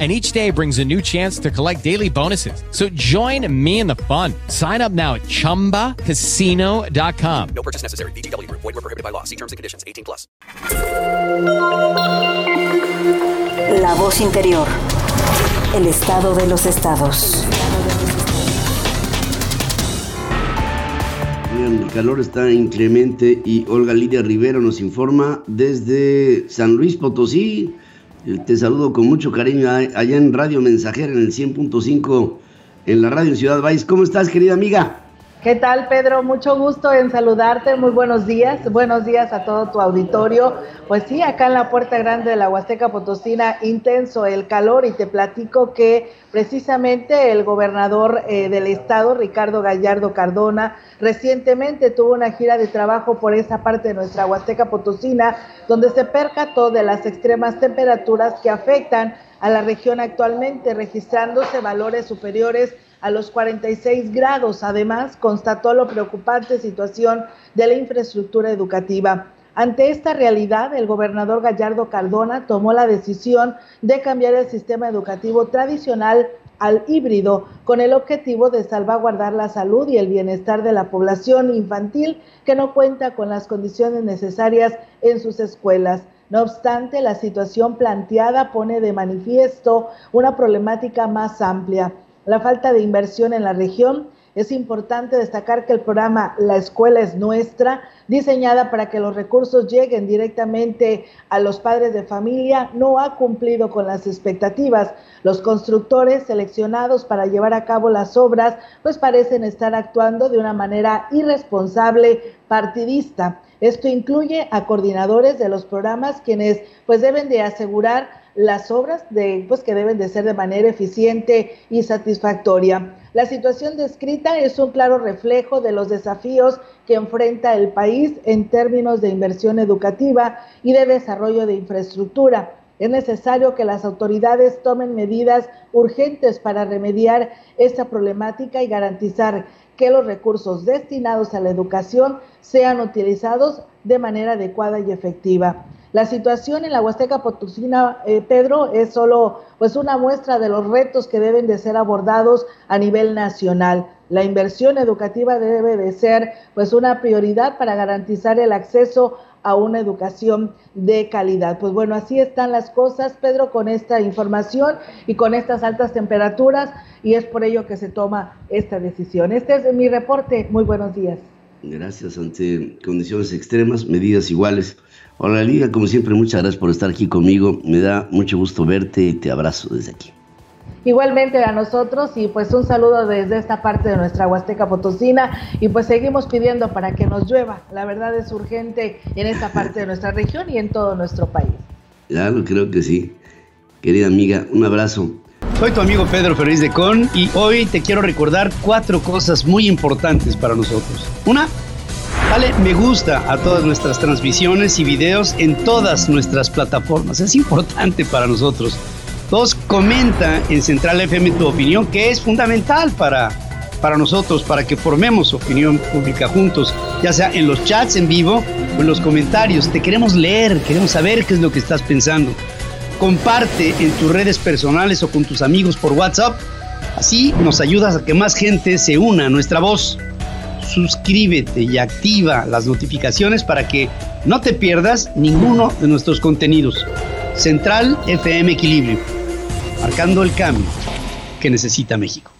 and each day brings a new chance to collect daily bonuses. So join me in the fun. Sign up now at ChumbaCasino.com. No purchase necessary. VGW. Void were prohibited by law. See terms and conditions. 18 plus. La voz interior. El estado de los estados. El calor está inclemente y Olga Lidia Rivero nos informa desde San Luis Potosí. Te saludo con mucho cariño allá en Radio Mensajera en el 100.5 en la radio Ciudad Valles. ¿Cómo estás, querida amiga? ¿Qué tal, Pedro? Mucho gusto en saludarte. Muy buenos días. Buenos días a todo tu auditorio. Pues sí, acá en la Puerta Grande de la Huasteca Potosina, intenso el calor y te platico que precisamente el gobernador eh, del estado, Ricardo Gallardo Cardona, recientemente tuvo una gira de trabajo por esa parte de nuestra Huasteca Potosina, donde se percató de las extremas temperaturas que afectan a la región actualmente, registrándose valores superiores a los 46 grados. Además, constató la preocupante situación de la infraestructura educativa. Ante esta realidad, el gobernador Gallardo Cardona tomó la decisión de cambiar el sistema educativo tradicional al híbrido con el objetivo de salvaguardar la salud y el bienestar de la población infantil que no cuenta con las condiciones necesarias en sus escuelas. No obstante, la situación planteada pone de manifiesto una problemática más amplia la falta de inversión en la región. Es importante destacar que el programa La Escuela es Nuestra, diseñada para que los recursos lleguen directamente a los padres de familia, no ha cumplido con las expectativas. Los constructores seleccionados para llevar a cabo las obras, pues parecen estar actuando de una manera irresponsable, partidista. Esto incluye a coordinadores de los programas quienes pues deben de asegurar las obras de, pues, que deben de ser de manera eficiente y satisfactoria. La situación descrita es un claro reflejo de los desafíos que enfrenta el país en términos de inversión educativa y de desarrollo de infraestructura. Es necesario que las autoridades tomen medidas urgentes para remediar esta problemática y garantizar que los recursos destinados a la educación sean utilizados de manera adecuada y efectiva. La situación en la Huasteca Potosina, eh, Pedro, es solo pues una muestra de los retos que deben de ser abordados a nivel nacional. La inversión educativa debe de ser pues una prioridad para garantizar el acceso a una educación de calidad. Pues bueno, así están las cosas, Pedro, con esta información y con estas altas temperaturas y es por ello que se toma esta decisión. Este es mi reporte. Muy buenos días. Gracias. Ante condiciones extremas, medidas iguales. Hola Liga, como siempre, muchas gracias por estar aquí conmigo. Me da mucho gusto verte y te abrazo desde aquí. Igualmente a nosotros y pues un saludo desde esta parte de nuestra Huasteca Potosina y pues seguimos pidiendo para que nos llueva. La verdad es urgente en esta parte de nuestra región y en todo nuestro país. Ya lo creo que sí. Querida amiga, un abrazo. Soy tu amigo Pedro Ferriz de Con y hoy te quiero recordar cuatro cosas muy importantes para nosotros. Una, Dale me gusta a todas nuestras transmisiones y videos en todas nuestras plataformas. Es importante para nosotros. Dos, comenta en Central FM tu opinión, que es fundamental para, para nosotros, para que formemos opinión pública juntos, ya sea en los chats en vivo o en los comentarios. Te queremos leer, queremos saber qué es lo que estás pensando. Comparte en tus redes personales o con tus amigos por WhatsApp. Así nos ayudas a que más gente se una a nuestra voz suscríbete y activa las notificaciones para que no te pierdas ninguno de nuestros contenidos. Central FM Equilibrio, marcando el cambio que necesita México.